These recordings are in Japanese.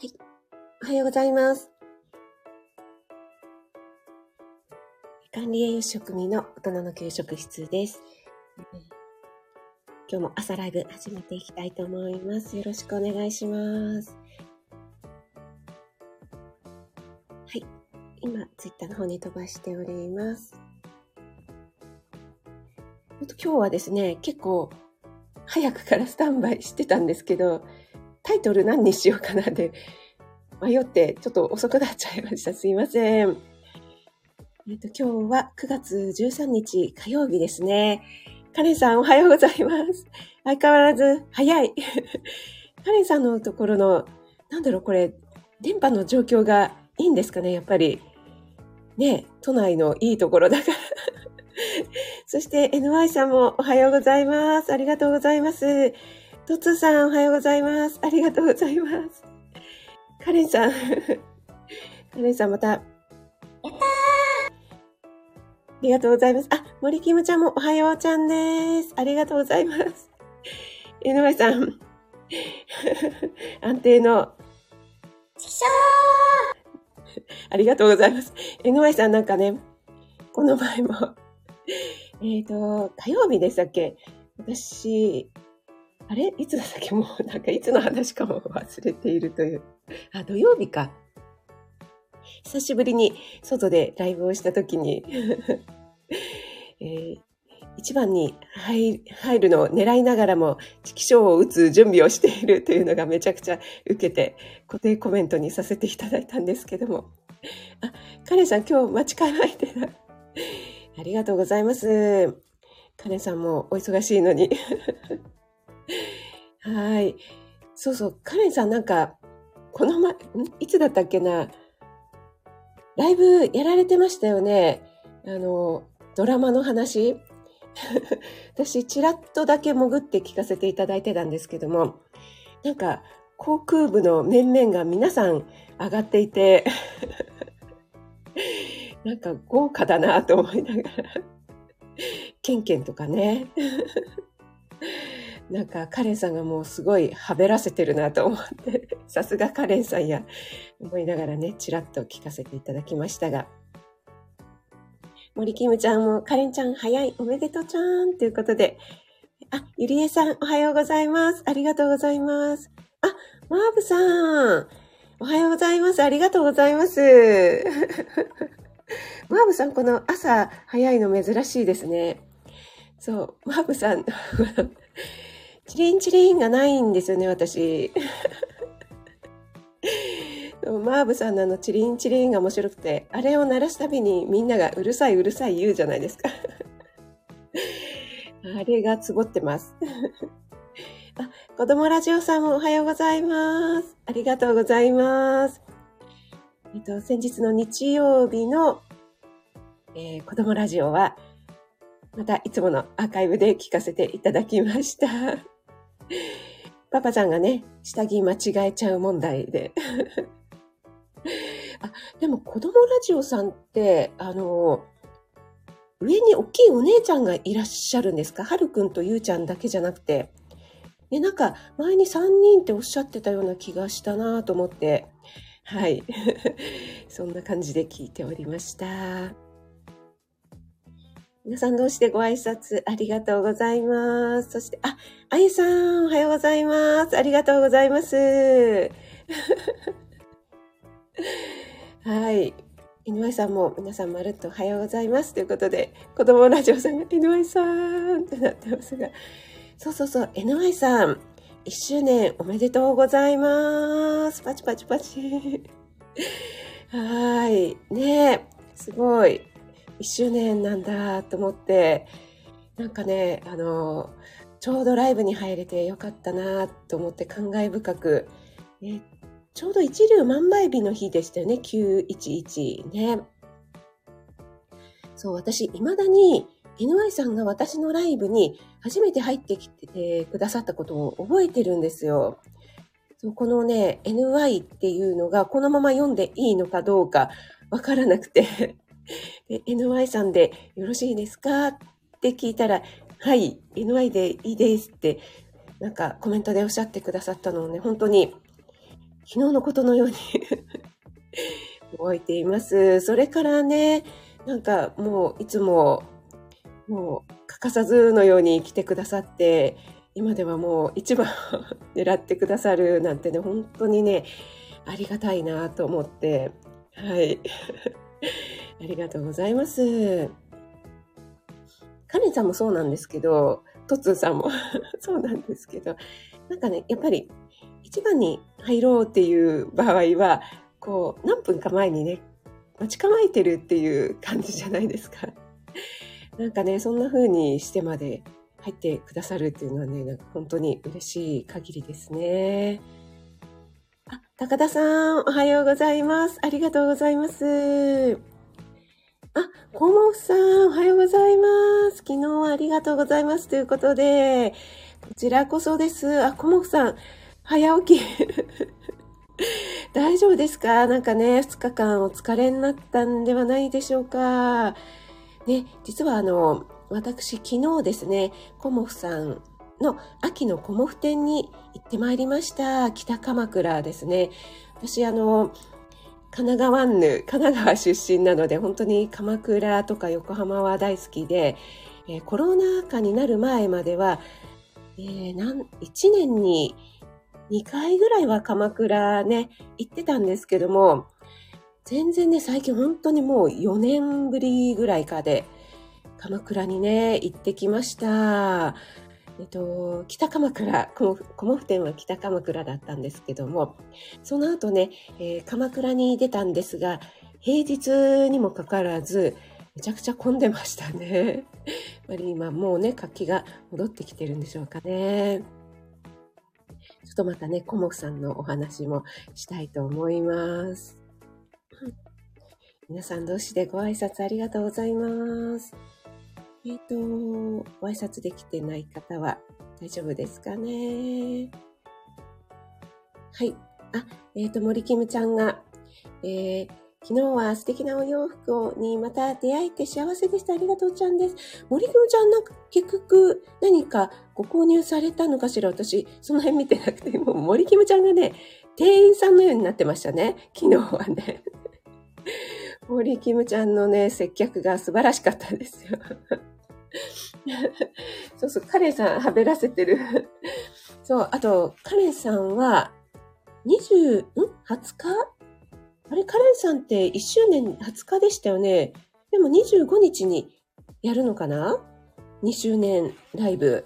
はい。おはようございます。管理栄養士食味の大人の給食室です。今日も朝ライブ始めていきたいと思います。よろしくお願いします。はい。今、ツイッターの方に飛ばしております。今日はですね、結構早くからスタンバイしてたんですけど、タイトル何にしようかなで迷ってちょっと遅くなっちゃいました。すいません。えっ、と、今日は9月13日火曜日ですね。カレンさんおはようございます。相変わらず早い。カレンさんのところの、なんだろうこれ、電波の状況がいいんですかねやっぱり。ね都内のいいところだから。そして NY さんもおはようございます。ありがとうございます。トツさんおはようございます。ありがとうございます。カレンさん。カレンさんまた。やったーありがとうございます。あ、森キムちゃんもおはようちゃんです。ありがとうございます。NY さん。安定の。ありがとうございます。NY さんなんかね、この前も、えっと、火曜日でしたっけ？私、あれ？いつだっけ？もうなんかいつの話かも忘れているという。あ、土曜日か。久しぶりに外でライブをしたときに、えー一番に入るのを狙いながらも、チキショーを打つ準備をしているというのがめちゃくちゃ受けて、固定コメントにさせていただいたんですけども。あ、カレンさん今日待ち構えてた。ありがとうございます。カレンさんもお忙しいのに。はい。そうそう、カレンさんなんか、この前、いつだったっけな、ライブやられてましたよね。あの、ドラマの話。私、ちらっとだけ潜って聞かせていただいてたんですけども、なんか、航空部の面々が皆さん上がっていて、なんか豪華だなと思いながら、ケンケンとかね、なんかカレンさんがもうすごいはべらせてるなと思って、さすがカレンさんや思いながらね、ちらっと聞かせていただきましたが、森キムちゃんもカレンちゃん早いおめでとうちゃんということで、あ、ゆりえさんおはようございます。ありがとうございます。あ、マーブさんおはようございます。ありがとうございます。マーブさん、この朝早いの珍しいですね。そう、マーブさん、チリンチリンがないんですよね、私。マーブさんのあのチリンチリンが面白くて、あれを鳴らすたびにみんながうるさいうるさい言うじゃないですか。あれがつぼってます。あ、子供ラジオさんもおはようございます。ありがとうございます。えっと、先日の日曜日の、えー子供ラジオは、またいつものアーカイブで聞かせていただきました。パパさんがね、下着間違えちゃう問題で。あ、でも子供ラジオさんって、あの、上に大きいお姉ちゃんがいらっしゃるんですか？はるくんとゆうちゃんだけじゃなくて。ね、なんか前に3人っておっしゃってたような気がしたなと思って。はい。そんな感じで聞いておりました。皆さん同士でご挨拶ありがとうございます。そして、あ、あゆさん、おはようございます。ありがとうございます。はい。NY さんも皆さんまるっとおはようございます。ということで、子供ラジオさんが NY さんってなってますが。そうそうそう、NY さん、1周年おめでとうございます。パチパチパチ。はい。ねえ、すごい。1周年なんだと思って、なんかね、あの、ちょうどライブに入れてよかったなと思って感慨深く、ね、ちょうど一粒万倍日の日でしたよね、911ね。そう、私、未だに NY さんが私のライブに初めて入ってきてくださったことを覚えてるんですよ。そうこのね、NY っていうのがこのまま読んでいいのかどうかわからなくてで、NY さんでよろしいですか？って聞いたら、はい、NY でいいですって、なんかコメントでおっしゃってくださったのをね、本当に昨日のことのように 覚えています。それからね、なんかもういつも、もう欠かさずのように来てくださって、今ではもう一番 狙ってくださるなんてね、本当にね、ありがたいなと思って、はい。ありがとうございます。カレンさんもそうなんですけど、トツーさんも そうなんですけど、なんかね、やっぱり一番に入ろうっていう場合は、こう、何分か前にね、待ち構えてるっていう感じじゃないですか。なんかね、そんな風にしてまで入ってくださるっていうのはね、なんか本当に嬉しい限りですね。あ、高田さん、おはようございます。ありがとうございます。あ、コモフさん、おはようございます。昨日はありがとうございます。ということで、こちらこそです。あ、コモフさん、早起き。大丈夫ですか？なんかね、2日間お疲れになったんではないでしょうか。ね、実はあの、私昨日ですね、コモフさんの秋のコモフ展に行ってまいりました。北鎌倉ですね。私あの、神奈川ぬ、神奈川出身なので、本当に鎌倉とか横浜は大好きで、えー、コロナ禍になる前までは、えー、1年に2回ぐらいは鎌倉ね、行ってたんですけども、全然ね、最近本当にもう4年ぶりぐらいかで、鎌倉にね、行ってきました。えっと、北鎌倉、コモフ店は北鎌倉だったんですけども、その後ね、えー、鎌倉に出たんですが、平日にもかかわらず、めちゃくちゃ混んでましたね。やっぱり今もうね、活気が戻ってきてるんでしょうかね。ちょっとまたね、コモフさんのお話もしたいと思います。皆さん同士でご挨拶ありがとうございます。えっ、ー、と、ご挨拶できてない方は大丈夫ですかね？はい。あ、えっ、ー、と、森キムちゃんが、えー、昨日は素敵なお洋服にまた出会えて幸せでした。ありがとうちゃんです。森キムちゃんなんか結局何かご購入されたのかしら？私、その辺見てなくて、もう森キムちゃんがね、店員さんのようになってましたね。昨日はね。森キムちゃんのね、接客が素晴らしかったですよ。そうそう、カレンさん、はべらせてる。そう、あと、カレンさんは、20、ん ?20 日？あれ、カレンさんって1周年20日でしたよね。でも25日にやるのかな ?2 周年ライブ。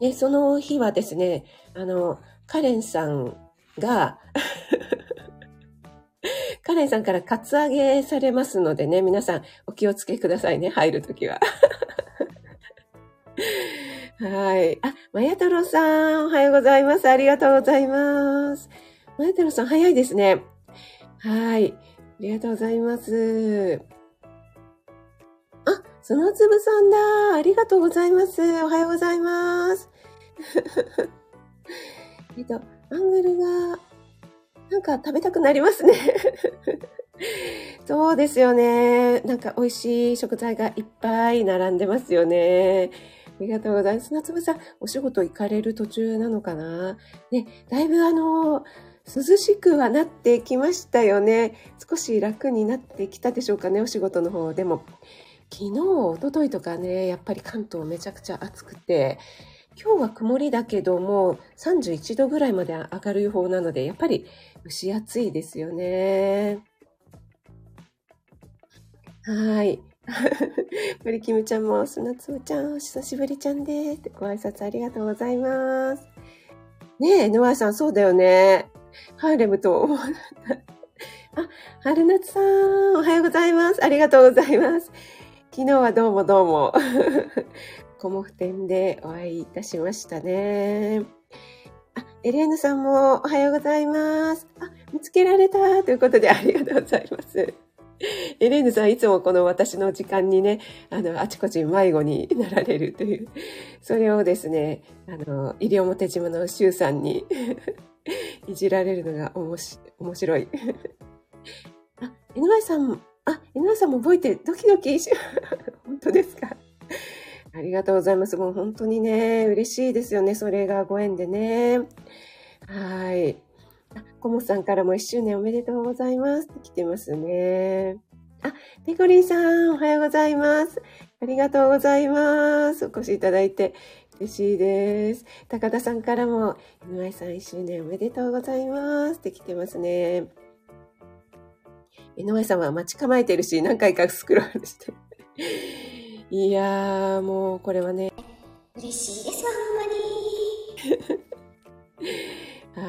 で、その日はですね、あの、カレンさんがカレンさんからカツアゲされますのでね、皆さんお気をつけくださいね、入るときは。はい。あ、まや太郎さん、おはようございます。ありがとうございます。まや太郎さん、早いですね。はい。ありがとうございます。あ、砂粒さんだ。ありがとうございます。おはようございます。えっと、アングルが、なんか食べたくなりますね。そうですよね。なんか美味しい食材がいっぱい並んでますよね。ありがとうございます。夏目さん、お仕事行かれる途中なのかな？ね、だいぶあの、涼しくはなってきましたよね。少し楽になってきたでしょうかね、お仕事の方。でも、昨日、一昨日とかね、やっぱり関東めちゃくちゃ暑くて、今日は曇りだけども、31度ぐらいまで上がる予報なので、やっぱり蒸し暑いですよね。はい。森キムちゃんも、砂粒ちゃん、お久しぶりちゃんです。ご挨拶ありがとうございます。ねえ、ノアさん、そうだよね。ハーレムと思わなかった。あ、春夏さん、おはようございます。ありがとうございます。昨日はどうもどうも。コモフ店でお会いいたしましたね。エレーヌさんもおはようございます。あ、見つけられたということでありがとうございます。エレーヌさん、いつもこの私の時間にね、あの、あちこち迷子になられるという、それをですね、あの、西表島の周さんに いじられるのがおもし面白い。あ、井上さん、あ、井上さんも覚えてドキドキし、本当ですか？ありがとうございます。もう本当にね、嬉しいですよね。それがご縁でね。はい。あコモさんからも1周年おめでとうございますって来てますね。あ、ペコリンさん、おはようございます。ありがとうございます。お越しいただいて嬉しいです。高田さんからも、井上さん1周年おめでとうございますって来てますね。井上さんは待ち構えてるし、何回かスクロールして。いやー、もうこれはね。嬉しいですわ、ほんま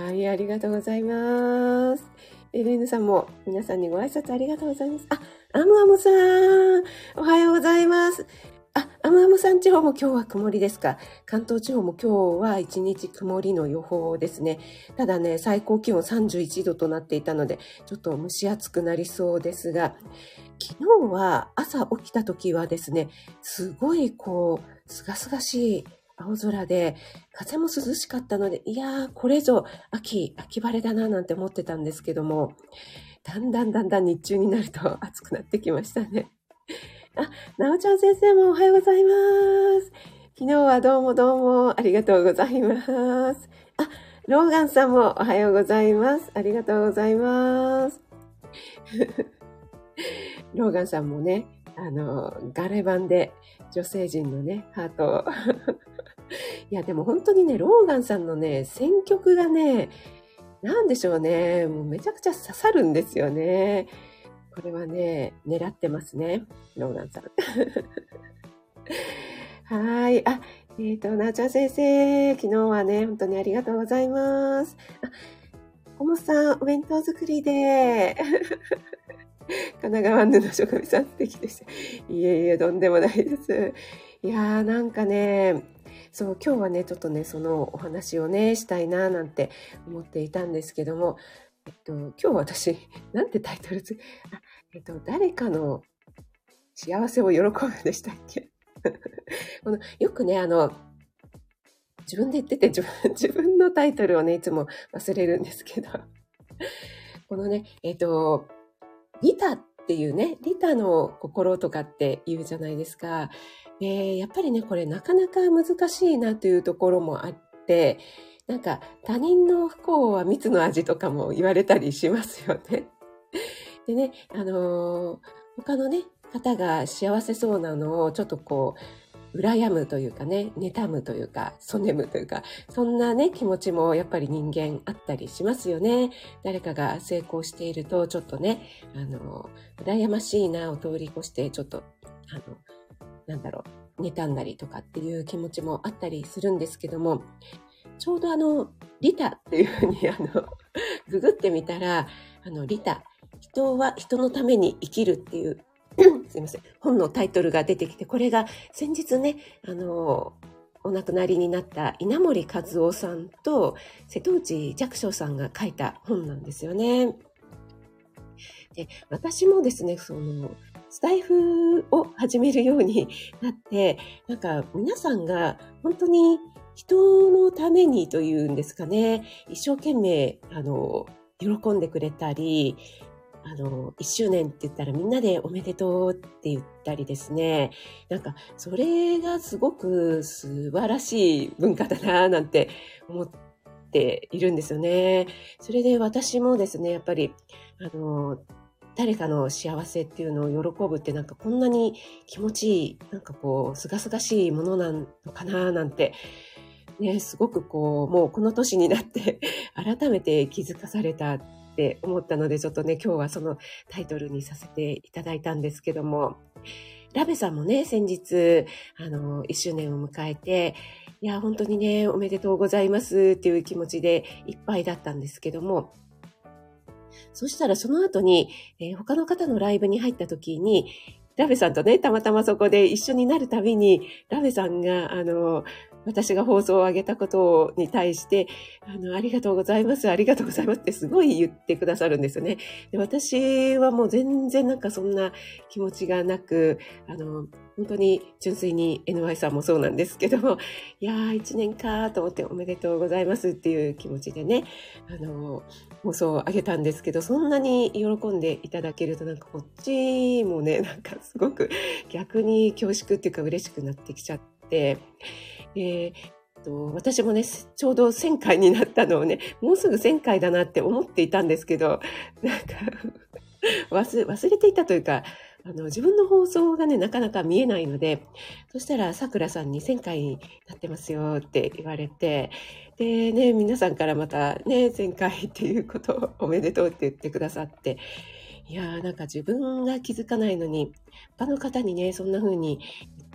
に。はい、ありがとうございます。エレーヌさんも皆さんにご挨拶ありがとうございます。あ、アムアムさん、おはようございます。あ、アムアムさん地方も今日は曇りですか関東地方も今日は一日曇りの予報ですね。ただね、最高気温31度となっていたので、ちょっと蒸し暑くなりそうですが、昨日は朝起きた時はですね、すごいこう、すがすがしい青空で、風も涼しかったので、いやー、これぞ秋、秋晴れだななんて思ってたんですけども、だんだんだんだん日中になると 暑くなってきましたね。あ、なおちゃん先生もおはようございます。昨日はどうもどうもありがとうございます。あ、ローガンさんもおはようございます。ありがとうございます。ローガンさんもね、あの、ガレ版で女性陣のね、ハート。いや、でも本当にね、ローガンさんのね、選曲がね、なんでしょうね、もうめちゃくちゃ刺さるんですよね。これはね、狙ってますね。ローガンさん。はい。あ、えっ、ー、と、なおちゃん先生、昨日はね、本当にありがとうございます。あ、コモさん、お弁当作りで。神奈川布職人さん素敵でした。いえいえ、とんでもないです。いやー、なんかね、そう、今日はね、ちょっとね、そのお話をね、したいななんて思っていたんですけども、えっと、今日私、なんてタイトルつ、あ、えっと、誰かの幸せを喜ぶでしたっけ？このよくね、あの、自分で言ってて自分、自分のタイトルをね、いつも忘れるんですけど、このね、えっと、リタっていうね、リタの心とかって言うじゃないですか。えー、やっぱりね、これなかなか難しいなというところもあって、なんか他人の不幸は蜜の味とかも言われたりしますよね。でね、あのー、他のね、方が幸せそうなのをちょっとこう、羨むというかね、妬むというか、そねむというか、そんなね、気持ちもやっぱり人間あったりしますよね。誰かが成功していると、ちょっとね、あの、羨ましいなを通り越して、ちょっと、あの、なんだろう、妬んだりとかっていう気持ちもあったりするんですけども、ちょうどあの、リタっていうふうに、あの、ググってみたら、あの、リタ、人は人のために生きるっていう すいません、本のタイトルが出てきて、これが先日ね、あの、お亡くなりになった稲森和夫さんと瀬戸内寂聴さんが書いた本なんですよね。で私もですね、その、スタイフを始めるようになって、なんか皆さんが本当に人のためにというんですかね、一生懸命、あの、喜んでくれたり、あの、一周年って言ったらみんなでおめでとうって言ったりですね。なんか、それがすごく素晴らしい文化だななんて思っているんですよね。それで私もですね、やっぱり、あの、誰かの幸せっていうのを喜ぶってなんかこんなに気持ちいい、なんかこう、すがすがしいものなのかななんてね、すごくこう、もうこの年になって 改めて気づかされたって思ったので、ちょっとね、今日はそのタイトルにさせていただいたんですけども、ラベさんもね、先日、あの、1周年を迎えて、いや、本当にね、おめでとうございますっていう気持ちでいっぱいだったんですけども、そしたらその後に、えー、他の方のライブに入った時に、ラベさんとね、たまたまそこで一緒になるたびに、ラベさんが、あの、私が放送を上げたことに対して、あの、ありがとうございます、ありがとうございますってすごい言ってくださるんですよね。で私はもう全然なんかそんな気持ちがなく、あの、本当に純粋に NY さんもそうなんですけども、いやー、一年かと思っておめでとうございますっていう気持ちでね、あの、放送を上げたんですけど、そんなに喜んでいただけるとなんかこっちもね、なんかすごく逆に恐縮っていうか嬉しくなってきちゃって、えー、私もね、ちょうど1000回になったのをね、もうすぐ1000回だなって思っていたんですけど、なんか忘、れていたというか、あの、自分の放送がね、なかなか見えないので、そしたら、さくらさんに1000回になってますよって言われて、でね、皆さんからまたね、1000回っていうことをおめでとうって言ってくださって、いやーなんか自分が気づかないのに、他の方にね、そんな風に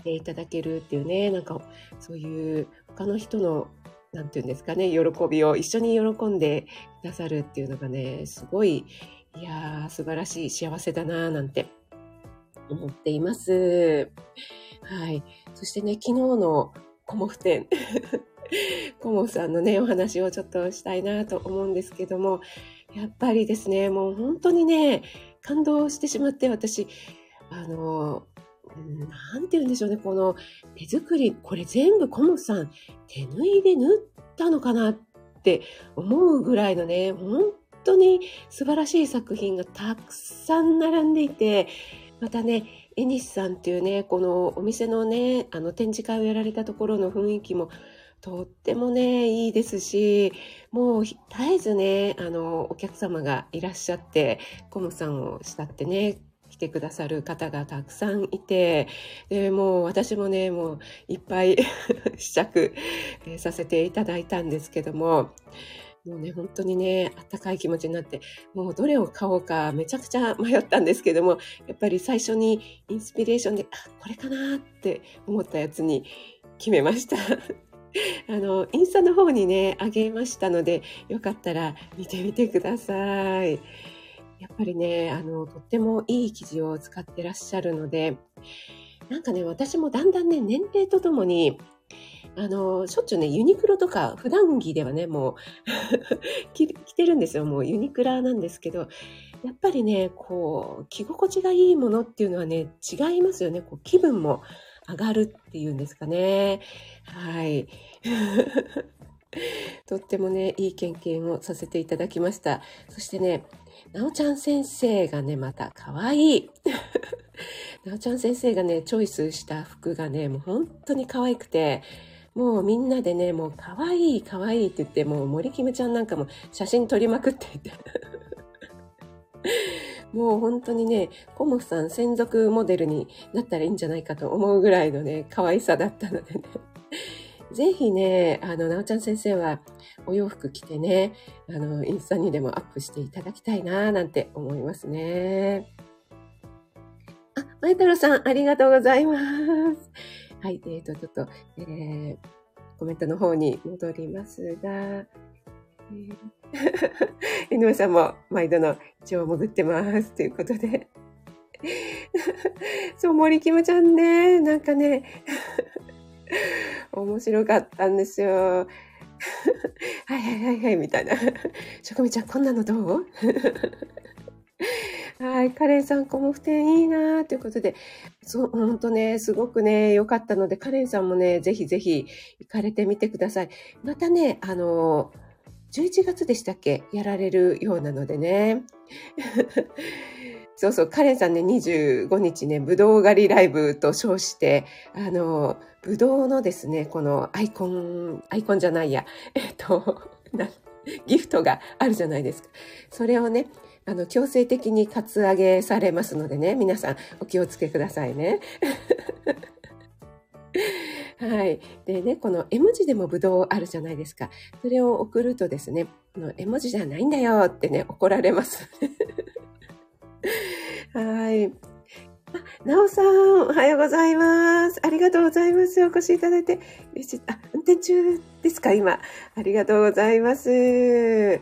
ていただけるっていうね、なんかそういう他の人の、なんていうんですかね、喜びを一緒に喜んでくださるっていうのがね、すごい、いやー素晴らしい幸せだなーなんて思っています。はい。そしてね、昨日のコモフ展。コモフさんのね、お話をちょっとしたいなと思うんですけども、やっぱりですね、もう本当にね、感動してしまって、私、あの、なんて言うんでしょうね、この手作り、これ全部コモさん手縫いで縫ったのかなって思うぐらいのね、本当に素晴らしい作品がたくさん並んでいて、またね、エニスさんっていうね、このお店のね、あの展示会をやられたところの雰囲気もとってもね、いいですし、もう絶えずね、あの、お客様がいらっしゃって、コムさんを慕ってね、来てくださる方がたくさんいて、でもう私もね、もういっぱい 試着させていただいたんですけども、もうね、本当にね、あったかい気持ちになって、もうどれを買おうかめちゃくちゃ迷ったんですけども、やっぱり最初にインスピレーションで、あ、これかなって思ったやつに決めました。あの、インスタの方にね、あげましたので、よかったら見てみてください。やっぱりね、あの、とってもいい生地を使ってらっしゃるので、なんかね、私もだんだんね、年齢とともに、あの、しょっちゅうね、ユニクロとか普段着ではね、もう 着てるんですよ。もうユニクラなんですけど、やっぱりね、こう、着心地がいいものっていうのはね、違いますよね。こう気分も上がるっていうんですかね。はい。とってもね、いい経験をさせていただきました。そしてね、なおちゃん先生がね、また可愛い。なおちゃん先生がね、チョイスした服がね、もう本当に可愛くて、もうみんなでね、もう可愛い可愛いって言って、もう森キムちゃんなんかも写真撮りまくっていて。もう本当にね、コモフさん専属モデルになったらいいんじゃないかと思うぐらいのね、可愛さだったのでね。ぜひね、あの、なおちゃん先生はお洋服着てね、あの、インスタにでもアップしていただきたいななんて思いますね。あ、まいたろさん、ありがとうございます。はい、えっ、ー、と、ちょっと、えー、コメントの方に戻りますが、えー、井上さんも毎度の一応潜ってます。ということで。そう、森キムちゃんね、なんかね、面白かったんですよ。はいはいはいはい、みたいな。職味ちゃん、こんなのどう？はい。カレンさん、コモフ展いいなということで、そう、ほんとね、すごくね、良かったので、カレンさんもね、ぜひぜひ行かれてみてください。またね、あの、11月でしたっけ？やられるようなのでね。そうそう、カレンさんね、25日ね、ぶどう狩りライブと称して、あの、ぶどうのですね、このアイコン、アイコンじゃないや、えっと、ギフトがあるじゃないですか。それをね、あの、強制的にカツアゲされますのでね、皆さんお気をつけくださいね。はい。でね、この絵文字でもブドウあるじゃないですか。それを送るとですね、この絵文字じゃないんだよってね、怒られます。はい。なおさん、おはようございます。ありがとうございます。お越しいただいて。あ、運転中ですか？今。ありがとうございます。え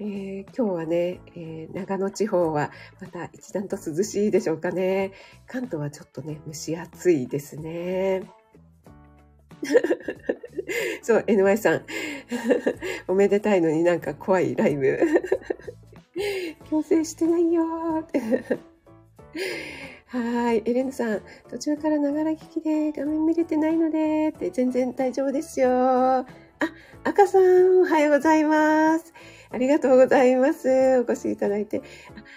ー、今日はね、えー、長野地方はまた一段と涼しいでしょうかね。関東はちょっとね、蒸し暑いですね。そう、NY さん。おめでたいのになんか怖いライブ。強制してないよー。はい。エレンさん、途中からながら聞きで画面見れてないので、って全然大丈夫ですよ。あ、赤さん、おはようございます。ありがとうございます。お越しいただいて。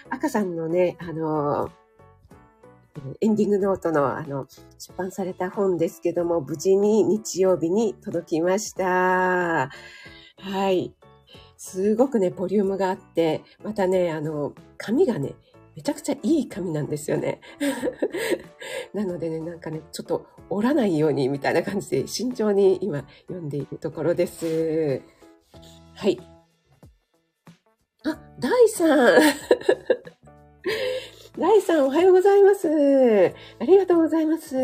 赤さんのね、あの、エンディングノートのあの、出版された本ですけども、無事に日曜日に届きました。はい。すごくね、ボリュームがあって、またね、あの、紙がね、めちゃくちゃいい紙なんですよね。なのでね、なんかね、ちょっと折らないようにみたいな感じで慎重に今読んでいるところです。はい。あ、大さん。大さんおはようございます。ありがとうございます。あ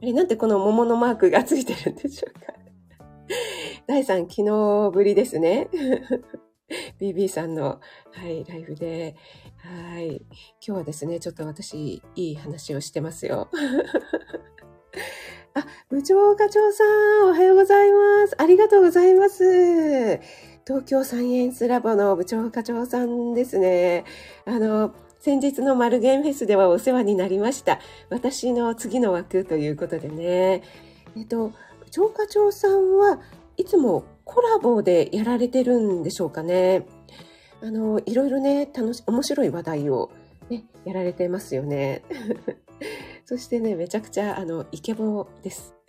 れ、なんでこの桃のマークがついてるんでしょうか。大さん、昨日ぶりですね。BB さんの、はい、ライブで。はい。今日はですね、ちょっと私、いい話をしてますよ。あ、部長課長さん、おはようございます。ありがとうございます。東京サイエンスラボの部長課長さんですね。あの、先日のマルゲンフェスではお世話になりました。私の次の枠ということでね。えっと、部長課長さんはいつもコラボでやられてるんでしょうかね。あの、いろいろね、楽し、面白い話題をね、やられてますよね。そしてね、めちゃくちゃ、あの、イケボです。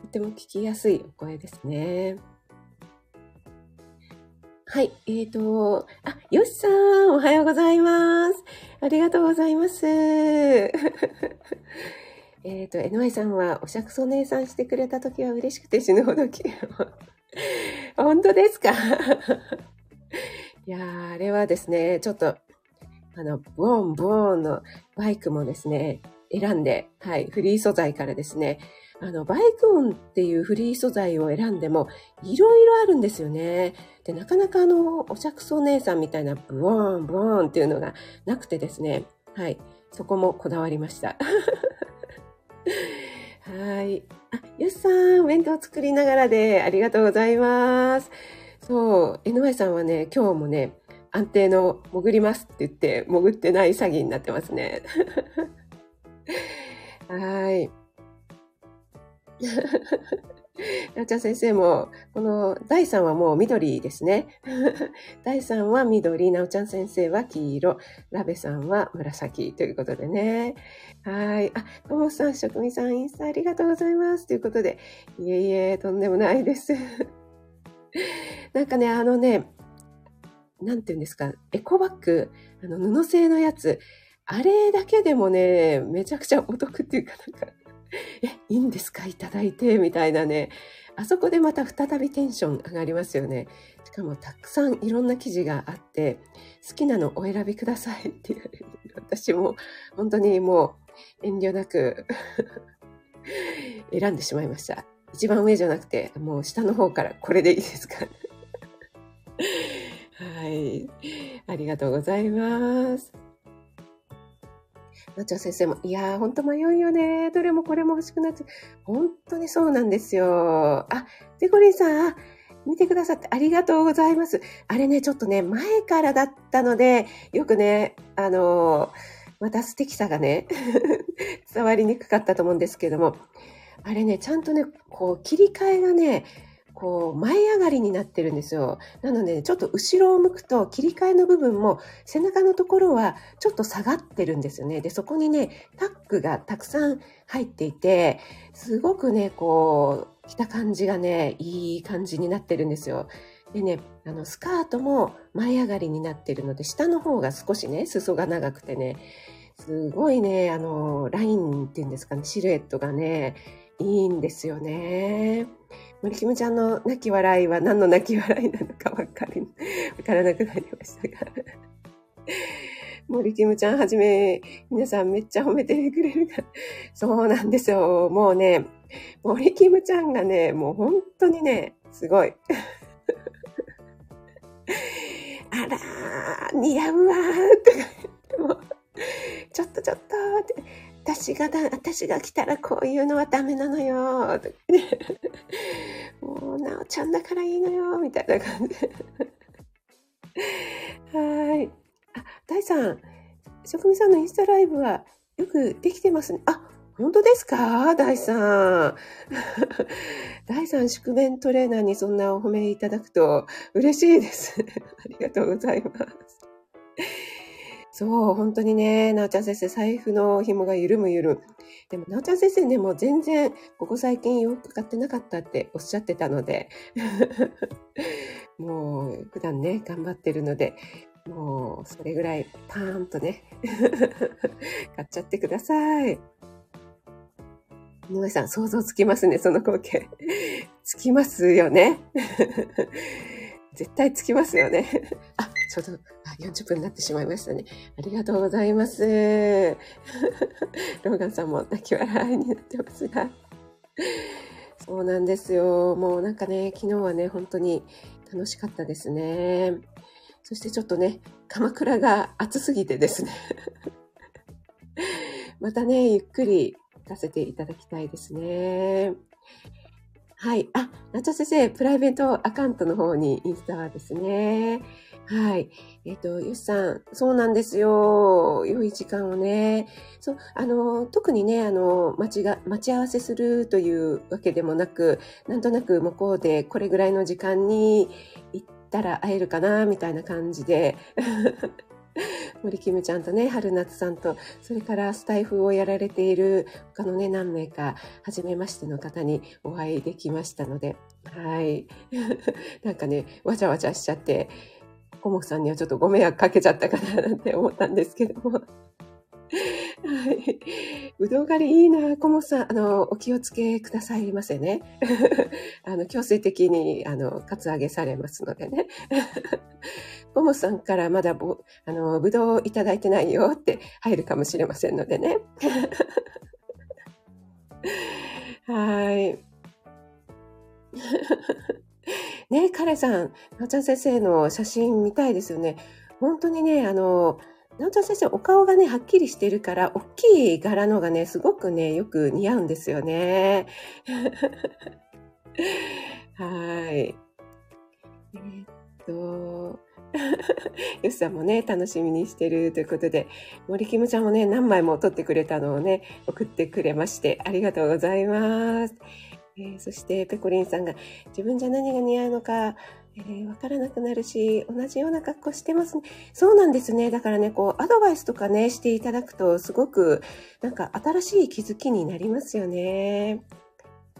とても聞きやすいお声ですね。はい。えーと、あ、よしさん、おはようございます。ありがとうございます。えっと、NY さんは、おしゃくそ姉さんしてくれた時は嬉しくて死ぬほどき、本当ですか？いやー、あれはですね、ちょっと、あの、ボーン、ボーンのバイクもですね、選んで、はい、フリー素材からですね、あの、バイク音っていうフリー素材を選んでも、いろいろあるんですよね。で、なかなかあの、お着想姉さんみたいな、ブーン、ブーンっていうのがなくてですね、はい、そこもこだわりました。はい。あ、よしさん、お弁当作りながらでありがとうございます。そう、NY さんはね、今日もね、安定の潜りますって言って、潜ってない詐欺になってますね。はい。なおちゃん先生も、この第3はもう緑ですね。第3は緑、なおちゃん先生は黄色、ラベさんは紫ということでね。はい。あ、ともさん、職味さん、インスタありがとうございます。ということで、いえいえ、とんでもないです。なんかね、あのね、なんて言うんですか、エコバッグ、あの布製のやつ、あれだけでもね、めちゃくちゃお得っていうか、なんか、え、いいんですか？いただいて、みたいなね。あそこでまた再びテンション上がりますよね。しかもたくさんいろんな記事があって、好きなのお選びくださいって言われる。私も本当にもう遠慮なく 選んでしまいました。一番上じゃなくて、もう下の方からこれでいいですか？はい。ありがとうございます。なっちゃん先生も、いやー、ほんと迷うよね。どれもこれも欲しくなっちゃう。本当にそうなんですよ。あ、デコリンさん、見てくださってありがとうございます。あれね、ちょっとね、前からだったので、よくね、あのー、また素敵さがね、伝わりにくかったと思うんですけども、あれね、ちゃんとね、こう、切り替えがね、こう、前上がりになってるんですよ。なので、ちょっと後ろを向くと切り替えの部分も背中のところはちょっと下がってるんですよね。で、そこにね、タックがたくさん入っていて、すごくね、こう、着た感じがね、いい感じになってるんですよ。でね、あの、スカートも前上がりになってるので、下の方が少しね、裾が長くてね、すごいね、あの、ラインっていうんですかね、シルエットがね、いいんですよね。森キムちゃんの泣き笑いは何の泣き笑いなのかわかり、わからなくなりましたが。森キムちゃんはじめ、皆さんめっちゃ褒めてくれるから。そうなんですよ。もうね、森キムちゃんがね、もう本当にね、すごい。あらー、似合うわーって、ちょっとちょっとって、私がだ、私が来たらこういうのはダメなのよ。もう、なおちゃんだからいいのよ。みたいな感じ。はい。あ、大さん、職味さんのインスタライブはよくできてますね。あ、本当ですか？大さん。大さん、宿便トレーナーにそんなお褒めいただくと嬉しいです。ありがとうございます。そう、本当にね、なおちゃん先生、財布の紐が緩む緩む。でも、なおちゃん先生ね、もう全然、ここ最近洋服買ってなかったっておっしゃってたので、もう、普段ね、頑張ってるので、もう、それぐらい、パーンとね、買っちゃってください。井上さん、想像つきますね、その光景。つきますよね。絶対つきますよね。あ、ちょうど40分になってしまいましたね。ありがとうございます。ローガンさんも泣き笑いになってますが。そうなんですよ。もうなんかね、昨日はね、本当に楽しかったですね。そしてちょっとね、鎌倉が暑すぎてですね。またね、ゆっくり行かせていただきたいですね。はい。あ、なちゃ先生、プライベートアカウントの方にインスタはですね。はい。えっ、ー、と、よしさん、そうなんですよ。良い時間をね。そう、あの、特にね、あの、待ちが、待ち合わせするというわけでもなく、なんとなく向こうでこれぐらいの時間に行ったら会えるかな、みたいな感じで。森キムちゃんとね、春夏さんと、それからスタイフをやられている他のね、何名か、初めましての方にお会いできましたので、はい。なんかね、わちゃわちゃしちゃって、コモさんにはちょっとご迷惑かけちゃったかななんて思ったんですけども。はい。ぶどう狩りいいな、コモさん。あの、お気をつけくださいませね。あの、強制的に、あの、カツアゲされますのでね。コモさんからまだ、あの、ぶどういただいてないよって入るかもしれませんのでね。はい。ねカレさん、なおちゃん先生の写真見たいですよね。本当にね、あの、なおちゃん先生、お顔がね、はっきりしてるから、大きい柄のがね、すごくね、よく似合うんですよね。はい。え、っと、よしさんもね、楽しみにしてるということで、森キムちゃんもね、何枚も撮ってくれたのをね、送ってくれまして、ありがとうございます。えー、そして、ペコリンさんが、自分じゃ何が似合うのか、えー、わからなくなるし、同じような格好してますね。そうなんですね。だからね、こう、アドバイスとかね、していただくと、すごく、なんか、新しい気づきになりますよね。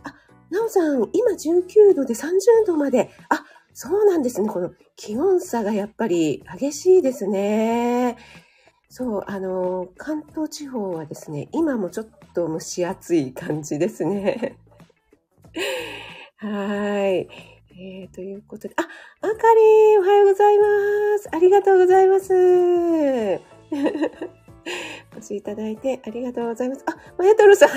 あ、なおさん、今19度で30度まで。あ、そうなんですね。この気温差がやっぱり激しいですね。そう、あの、関東地方はですね、今もちょっと蒸し暑い感じですね。はい。えー、ということで、あ、あかりん、おはようございます。ありがとうございます。お越しいただいてありがとうございます。あ、まやとろさん、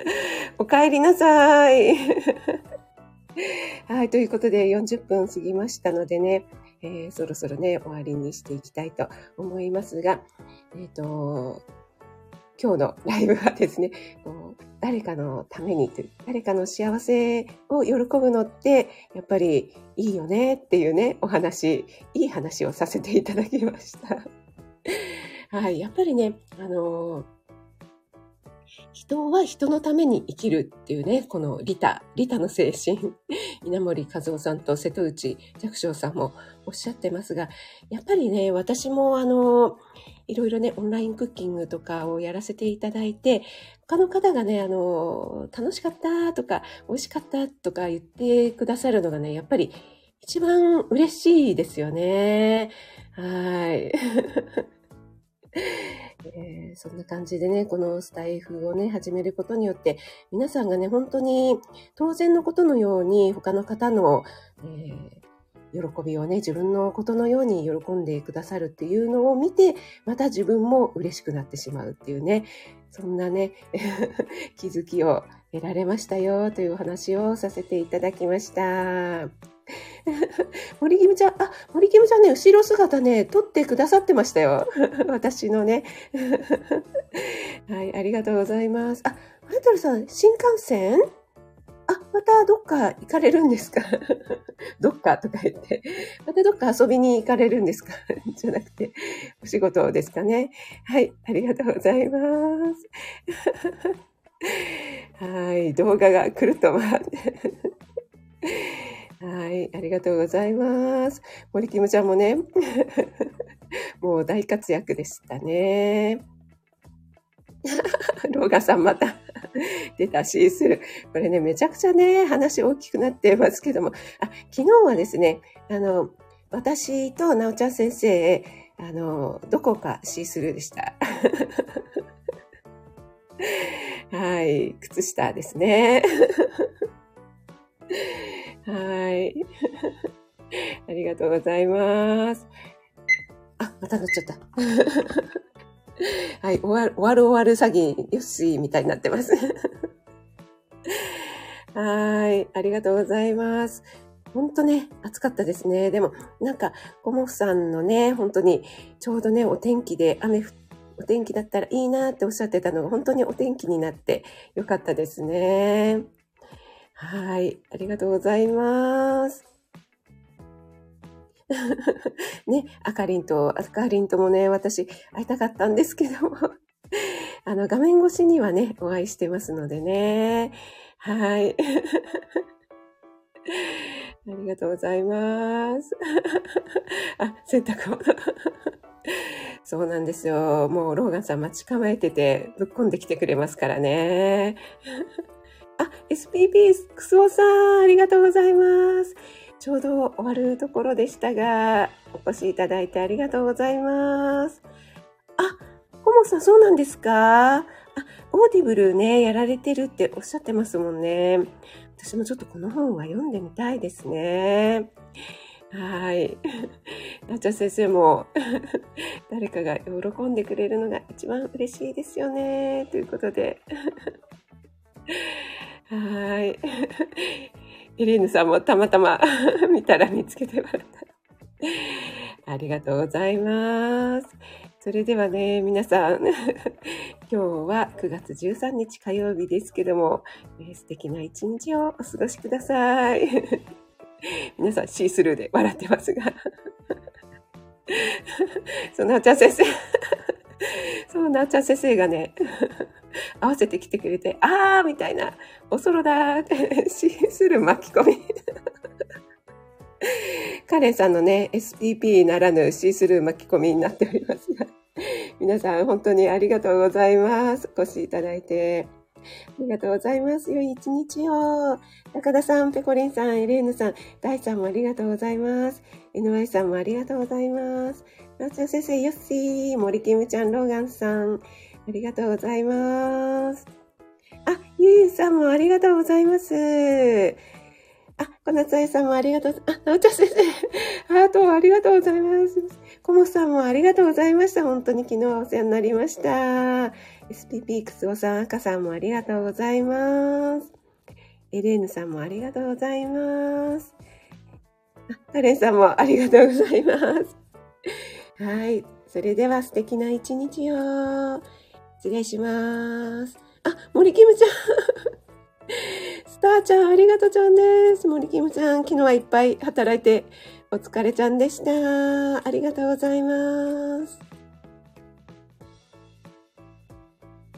お帰りなさい。はい、ということで40分過ぎましたのでね、えー、そろそろね、終わりにしていきたいと思いますが、えっ、ー、と、今日のライブはですね、誰かのためにという、誰かの幸せを喜ぶのって、やっぱりいいよねっていうね、お話、いい話をさせていただきました。はい、やっぱりね、あのー人は人のために生きるっていうね、このリタ、リタの精神、稲森和夫さんと瀬戸内寂聴さんもおっしゃってますが、やっぱりね、私もあの、いろいろね、オンラインクッキングとかをやらせていただいて、他の方がね、あの、楽しかったとか、美味しかったとか言ってくださるのがね、やっぱり一番嬉しいですよね。はい。えー、そんな感じでね、このスタイフをね、始めることによって、皆さんがね、本当に当然のことのように、他の方の、えー、喜びをね、自分のことのように喜んでくださるっていうのを見て、また自分も嬉しくなってしまうっていうね、そんなね、気づきを得られましたよというお話をさせていただきました。森キムちゃん、あ、森キムちゃんね、後ろ姿ね、撮ってくださってましたよ。私のね。はい、ありがとうございます。あ、マイトルさん、新幹線？あ、またどっか行かれるんですか？どっかとか言って。またどっか遊びに行かれるんですか？じゃなくて、お仕事ですかね。はい、ありがとうございます。はい、動画が来ると回って。はい、ありがとうございます。森キムちゃんもね、もう大活躍でしたね。ローガさんまた 出たしする。これね、めちゃくちゃね、話大きくなってますけども、あ、昨日はですね、あの、私となおちゃん先生、あの、どこかシースルーでした？はい、靴下ですね。はい。ありがとうございます。あ、また乗っちゃった。はい、終わる、終わる終わる詐欺、よし、みたいになってます。はい、ありがとうございます。本当ね、暑かったですね。でも、なんか、コモフさんのね、本当に、ちょうどね、お天気で雨お天気だったらいいなっておっしゃってたのが本当にお天気になってよかったですね。はい。ありがとうございます。ね、あかりんと、あかりんともね、私会いたかったんですけども、あの、画面越しにはね、お会いしてますのでね。はい。ありがとうございます。あ、洗濯物。そうなんですよ。もう、ローガンさん待ち構えてて、ぶっこんできてくれますからね。あ、SPP クスオさん、ありがとうございます。ちょうど終わるところでしたが、お越しいただいてありがとうございます。あ、コモさんそうなんですか？あ、オーディブルね、やられてるっておっしゃってますもんね。私もちょっとこの本は読んでみたいですね。はい。なちゃ先生も 誰かが喜んでくれるのが一番嬉しいですよね。ということで。はい。エレーヌさんもたまたま 見たら見つけてもらった。ありがとうございます。それではね、皆さん、今日は9月13日火曜日ですけども、素敵な一日をお過ごしください。皆さんシースルーで笑ってますが。そう、なちゃん先生。そう、なおちゃん先生がね、合わせてきてくれて、あーみたいな、おそろだーって、シースルー巻き込み。カレンさんのね、SPP ならぬシースルー巻き込みになっておりますが、皆さん本当にありがとうございます。お越しいただいて。ありがとうございます。良い一日を。高田さん、ペコリンさん、エレーヌさん、ダイさんもありがとうございます。NY さんもありがとうございます。なおちゃん先生、ヨッシー、森キムちゃん、ローガンさん、ありがとうございます。あ、ゆゆさんもありがとうございます。あ、小夏愛さんもありがとう。あ、なおちゃん先生、ハートありがとうございます。コモさんもありがとうございました。本当に昨日はお世話になりました。SPP クスオさん、赤さんもありがとうございます。エレーヌさんもありがとうございます。あ、カレンさんもありがとうございます。はい。それでは素敵な一日を。失礼します。あ、森キムちゃん。スターちゃん、ありがとうちゃんです。森キムちゃん、昨日はいっぱい働いてお疲れちゃんでした。ありがとうございます。